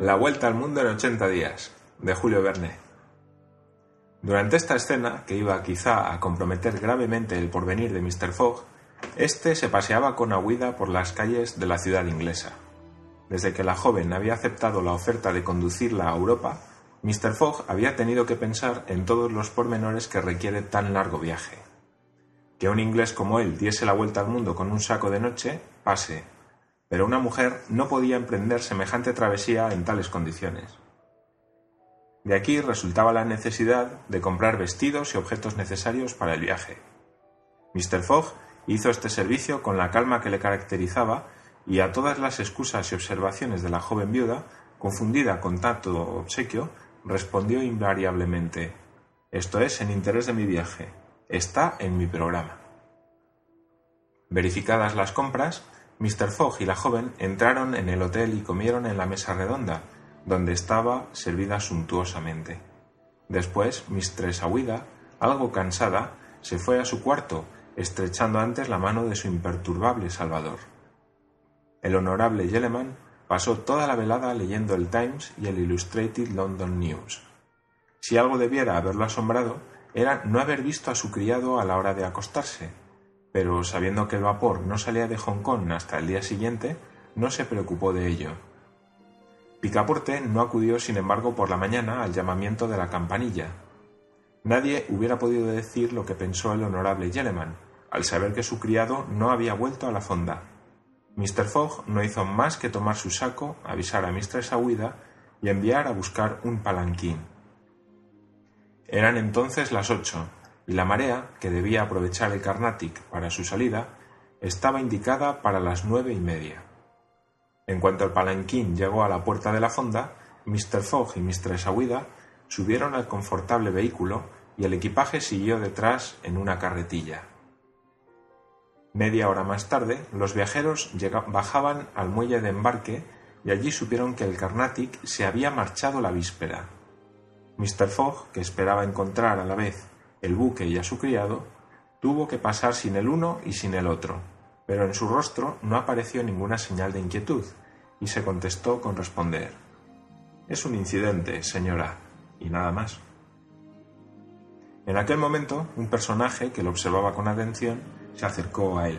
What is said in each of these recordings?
La vuelta al mundo en 80 días, de Julio Verne. Durante esta escena, que iba quizá a comprometer gravemente el porvenir de Mr. Fogg, éste se paseaba con Aguida por las calles de la ciudad inglesa. Desde que la joven había aceptado la oferta de conducirla a Europa, Mr. Fogg había tenido que pensar en todos los pormenores que requiere tan largo viaje. Que un inglés como él diese la vuelta al mundo con un saco de noche, pase, pero una mujer no podía emprender semejante travesía en tales condiciones. De aquí resultaba la necesidad de comprar vestidos y objetos necesarios para el viaje. Mr. Fogg hizo este servicio con la calma que le caracterizaba y a todas las excusas y observaciones de la joven viuda, confundida con tanto obsequio, respondió invariablemente Esto es en interés de mi viaje. Está en mi programa. Verificadas las compras, Mr. Fogg y la joven entraron en el hotel y comieron en la mesa redonda, donde estaba servida suntuosamente. Después, Mistress Aouida, algo cansada, se fue a su cuarto, estrechando antes la mano de su imperturbable salvador. El honorable Yeleman pasó toda la velada leyendo el Times y el Illustrated London News. Si algo debiera haberlo asombrado, era no haber visto a su criado a la hora de acostarse, pero sabiendo que el vapor no salía de Hong Kong hasta el día siguiente, no se preocupó de ello. Picaporte no acudió, sin embargo, por la mañana al llamamiento de la campanilla. Nadie hubiera podido decir lo que pensó el honorable Yeleman, al saber que su criado no había vuelto a la fonda. Mr. Fogg no hizo más que tomar su saco, avisar a Mistress Aouida y enviar a buscar un palanquín. Eran entonces las ocho, la marea, que debía aprovechar el Carnatic para su salida, estaba indicada para las nueve y media. En cuanto el palanquín llegó a la puerta de la fonda, Mr. Fogg y Mistress Aouida subieron al confortable vehículo y el equipaje siguió detrás en una carretilla. Media hora más tarde, los viajeros bajaban al muelle de embarque y allí supieron que el Carnatic se había marchado la víspera. Mr. Fogg, que esperaba encontrar a la vez el buque y a su criado, tuvo que pasar sin el uno y sin el otro, pero en su rostro no apareció ninguna señal de inquietud, y se contestó con responder Es un incidente, señora, y nada más. En aquel momento, un personaje que lo observaba con atención se acercó a él.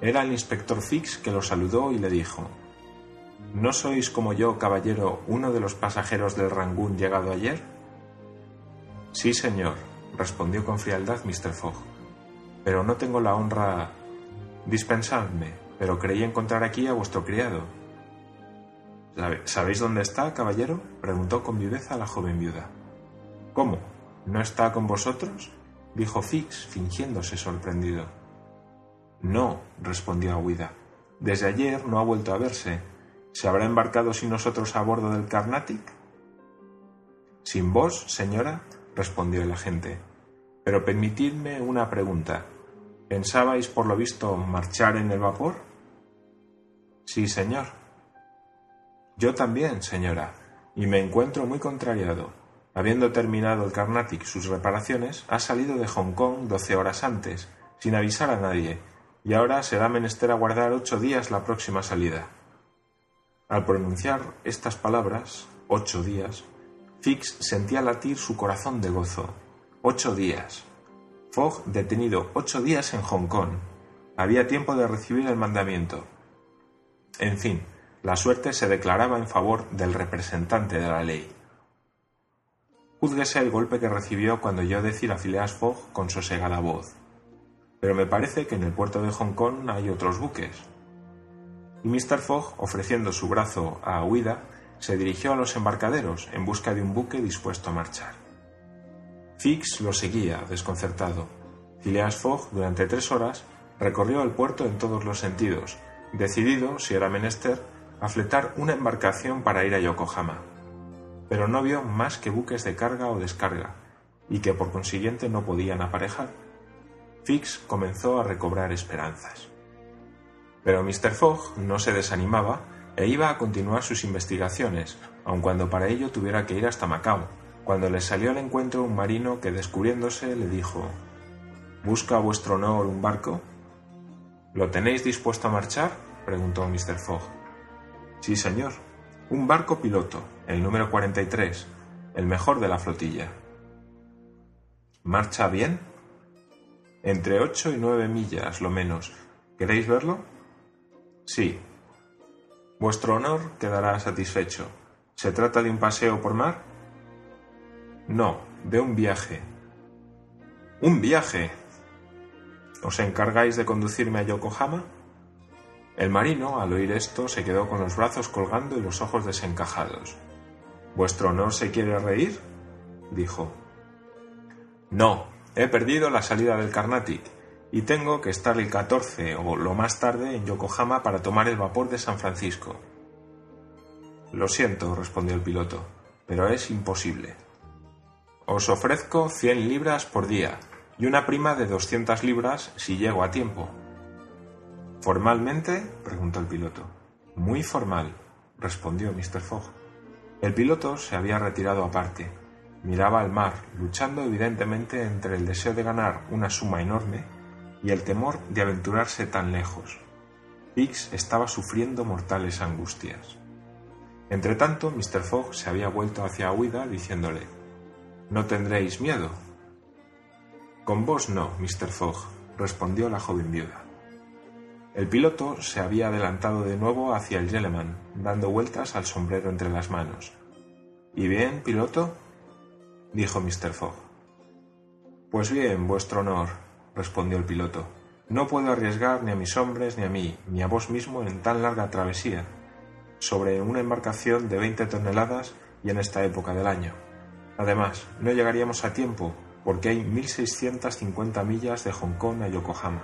Era el inspector Fix que lo saludó y le dijo ¿No sois como yo, caballero, uno de los pasajeros del Rangún llegado ayer? Sí, señor, respondió con frialdad Mr. Fogg. Pero no tengo la honra. Dispensadme, pero creí encontrar aquí a vuestro criado. ¿Sabéis dónde está, caballero? preguntó con viveza la joven viuda. ¿Cómo? ¿No está con vosotros? dijo Fix, fingiéndose sorprendido. No, respondió Aguida. Desde ayer no ha vuelto a verse. ¿Se habrá embarcado sin nosotros a bordo del Carnatic? ¿Sin vos, señora? Respondió el agente. Pero permitidme una pregunta. ¿Pensabais, por lo visto, marchar en el vapor? Sí, señor. Yo también, señora, y me encuentro muy contrariado. Habiendo terminado el Carnatic sus reparaciones, ha salido de Hong Kong doce horas antes, sin avisar a nadie, y ahora será menester aguardar ocho días la próxima salida. Al pronunciar estas palabras, ocho días, Fix sentía latir su corazón de gozo. Ocho días. Fogg detenido ocho días en Hong Kong. Había tiempo de recibir el mandamiento. En fin, la suerte se declaraba en favor del representante de la ley. Júzguese el golpe que recibió cuando oyó decir a Phileas Fogg con sosegada voz. Pero me parece que en el puerto de Hong Kong hay otros buques. Y Mr. Fogg, ofreciendo su brazo a huida, se dirigió a los embarcaderos en busca de un buque dispuesto a marchar. Fix lo seguía, desconcertado. Phileas Fogg, durante tres horas, recorrió el puerto en todos los sentidos, decidido, si era menester, a fletar una embarcación para ir a Yokohama. Pero no vio más que buques de carga o descarga, y que por consiguiente no podían aparejar. Fix comenzó a recobrar esperanzas. Pero Mr. Fogg no se desanimaba e iba a continuar sus investigaciones, aun cuando para ello tuviera que ir hasta Macao, cuando le salió al encuentro un marino que descubriéndose le dijo ¿Busca a vuestro honor un barco? ¿Lo tenéis dispuesto a marchar? preguntó Mr. Fogg. Sí, señor. Un barco piloto, el número 43, el mejor de la flotilla. ¿Marcha bien? Entre ocho y nueve millas, lo menos. ¿Queréis verlo? Sí. Vuestro honor quedará satisfecho. ¿Se trata de un paseo por mar? No, de un viaje. ¡Un viaje! ¿Os encargáis de conducirme a Yokohama? El marino, al oír esto, se quedó con los brazos colgando y los ojos desencajados. ¿Vuestro honor se quiere reír? dijo. No, he perdido la salida del Carnatic y tengo que estar el 14 o lo más tarde en Yokohama para tomar el vapor de San Francisco. Lo siento, respondió el piloto, pero es imposible. Os ofrezco cien libras por día y una prima de doscientas libras si llego a tiempo. ¿Formalmente? preguntó el piloto. Muy formal, respondió Mr. Fogg. El piloto se había retirado aparte. Miraba al mar, luchando evidentemente entre el deseo de ganar una suma enorme y el temor de aventurarse tan lejos. Hicks estaba sufriendo mortales angustias. Entretanto, Mr. Fogg se había vuelto hacia Huida diciéndole ¿No tendréis miedo? Con vos no, Mr. Fogg, respondió la joven viuda. El piloto se había adelantado de nuevo hacia el Yeleman, dando vueltas al sombrero entre las manos. ¿Y bien, piloto? dijo Mr. Fogg. Pues bien, vuestro honor, respondió el piloto. No puedo arriesgar ni a mis hombres, ni a mí, ni a vos mismo en tan larga travesía, sobre una embarcación de veinte toneladas y en esta época del año. Además, no llegaríamos a tiempo, porque hay 1.650 millas de Hong Kong a Yokohama.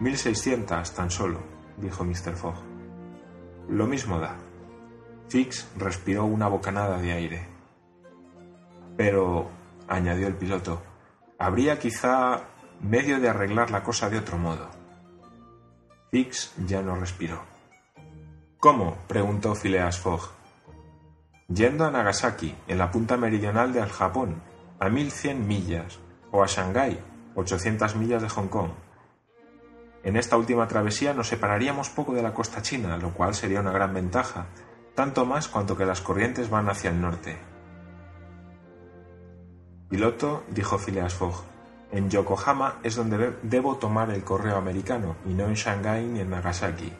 Mil seiscientas tan solo, dijo Mr. Fogg. Lo mismo da. Fix respiró una bocanada de aire. Pero, añadió el piloto, habría quizá medio de arreglar la cosa de otro modo. Fix ya no respiró. ¿Cómo? preguntó Phileas Fogg. Yendo a Nagasaki, en la punta meridional del Japón, a mil cien millas, o a Shanghái, ochocientas millas de Hong Kong. En esta última travesía nos separaríamos poco de la costa china, lo cual sería una gran ventaja, tanto más cuanto que las corrientes van hacia el norte. Piloto, dijo Phileas Fogg, en Yokohama es donde debo tomar el correo americano, y no en Shanghái ni en Nagasaki.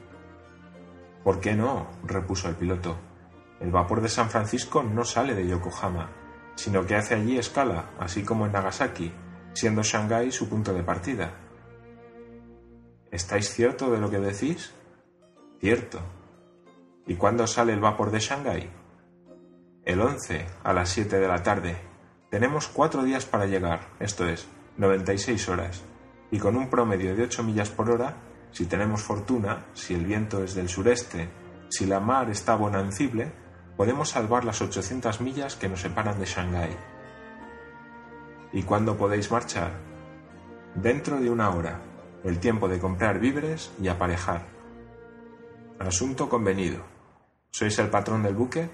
¿Por qué no? repuso el piloto. El vapor de San Francisco no sale de Yokohama, sino que hace allí escala, así como en Nagasaki, siendo Shanghái su punto de partida. ¿Estáis cierto de lo que decís? Cierto. ¿Y cuándo sale el vapor de Shanghái? El 11, a las 7 de la tarde. Tenemos cuatro días para llegar, esto es, 96 horas, y con un promedio de 8 millas por hora, si tenemos fortuna, si el viento es del sureste, si la mar está bonancible, podemos salvar las 800 millas que nos separan de Shanghái. ¿Y cuándo podéis marchar? Dentro de una hora, el tiempo de comprar víveres y aparejar. Asunto convenido. ¿Sois el patrón del buque?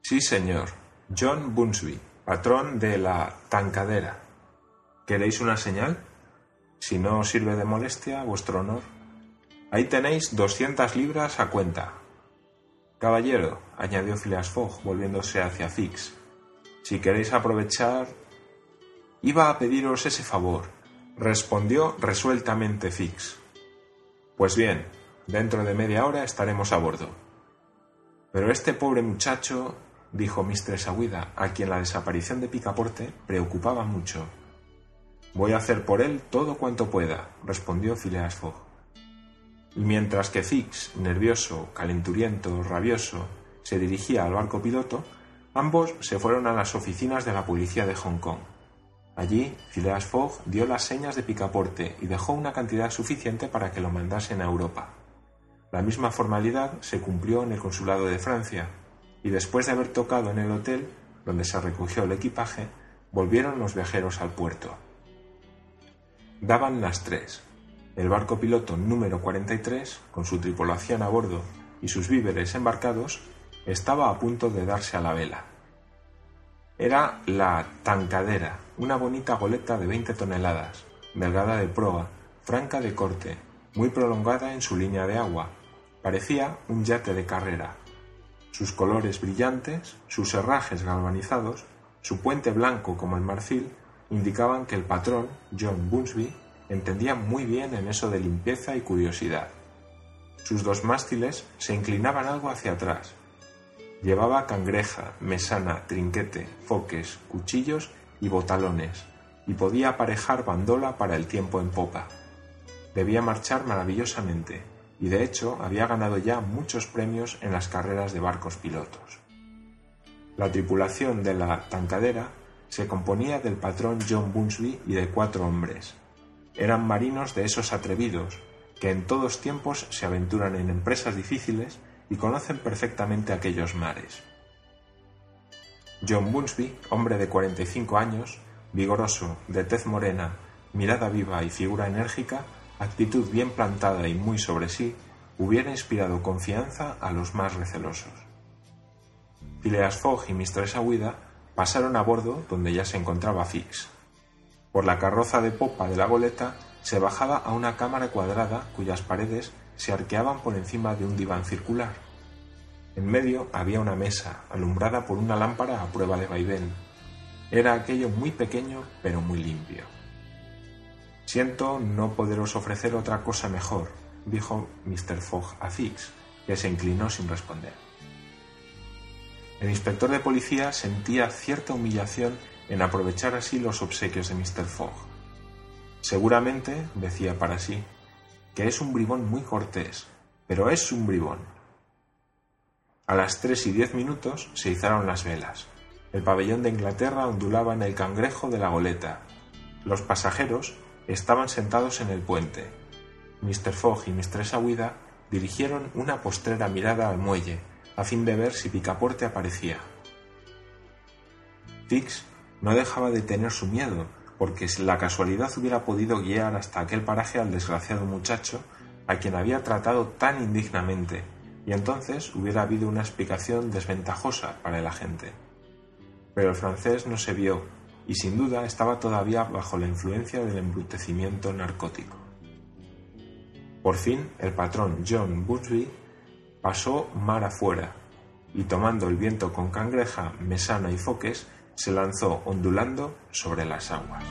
Sí, señor. John Bunsby, patrón de la tancadera. ¿Queréis una señal? Si no os sirve de molestia, vuestro honor. Ahí tenéis doscientas libras a cuenta. Caballero, añadió Phileas Fogg, volviéndose hacia Fix, si queréis aprovechar. Iba a pediros ese favor, respondió resueltamente Fix. Pues bien, dentro de media hora estaremos a bordo. Pero este pobre muchacho, dijo Mistress Aguida, a quien la desaparición de Picaporte preocupaba mucho. Voy a hacer por él todo cuanto pueda, respondió Phileas Fogg. Mientras que Fix, nervioso, calenturiento, rabioso, se dirigía al barco piloto, ambos se fueron a las oficinas de la policía de Hong Kong. Allí, Phileas Fogg dio las señas de picaporte y dejó una cantidad suficiente para que lo mandasen a Europa. La misma formalidad se cumplió en el consulado de Francia, y después de haber tocado en el hotel donde se recogió el equipaje, volvieron los viajeros al puerto. Daban las tres. El barco piloto número 43, con su tripulación a bordo y sus víveres embarcados, estaba a punto de darse a la vela. Era la Tancadera, una bonita goleta de 20 toneladas, delgada de proa, franca de corte, muy prolongada en su línea de agua, parecía un yate de carrera. Sus colores brillantes, sus herrajes galvanizados, su puente blanco como el marfil, indicaban que el patrón, John Bunsby, entendía muy bien en eso de limpieza y curiosidad. Sus dos mástiles se inclinaban algo hacia atrás. Llevaba cangreja, mesana, trinquete, foques, cuchillos y botalones, y podía aparejar bandola para el tiempo en popa. Debía marchar maravillosamente, y de hecho había ganado ya muchos premios en las carreras de barcos pilotos. La tripulación de la tancadera se componía del patrón John Bunsby y de cuatro hombres. Eran marinos de esos atrevidos, que en todos tiempos se aventuran en empresas difíciles y conocen perfectamente aquellos mares. John Bunsby, hombre de 45 años, vigoroso, de tez morena, mirada viva y figura enérgica, actitud bien plantada y muy sobre sí, hubiera inspirado confianza a los más recelosos. Phileas Fogg y Mistress Aguida pasaron a bordo donde ya se encontraba Fix. Por la carroza de popa de la goleta se bajaba a una cámara cuadrada cuyas paredes se arqueaban por encima de un diván circular. En medio había una mesa, alumbrada por una lámpara a prueba de vaivén. Era aquello muy pequeño, pero muy limpio. Siento no poderos ofrecer otra cosa mejor, dijo Mr. Fogg a Fix, que se inclinó sin responder. El inspector de policía sentía cierta humillación en aprovechar así los obsequios de Mr. Fogg. Seguramente, decía para sí, que es un bribón muy cortés, pero es un bribón. A las tres y diez minutos se izaron las velas. El pabellón de Inglaterra ondulaba en el cangrejo de la goleta. Los pasajeros estaban sentados en el puente. Mr. Fogg y Mistress Aguida dirigieron una postrera mirada al muelle, a fin de ver si Picaporte aparecía. Fix no dejaba de tener su miedo, porque si la casualidad hubiera podido guiar hasta aquel paraje al desgraciado muchacho a quien había tratado tan indignamente, y entonces hubiera habido una explicación desventajosa para el agente. Pero el francés no se vio, y sin duda estaba todavía bajo la influencia del embrutecimiento narcótico. Por fin, el patrón John Bunsby pasó mar afuera, y tomando el viento con cangreja, mesana y foques, se lanzó ondulando sobre las aguas.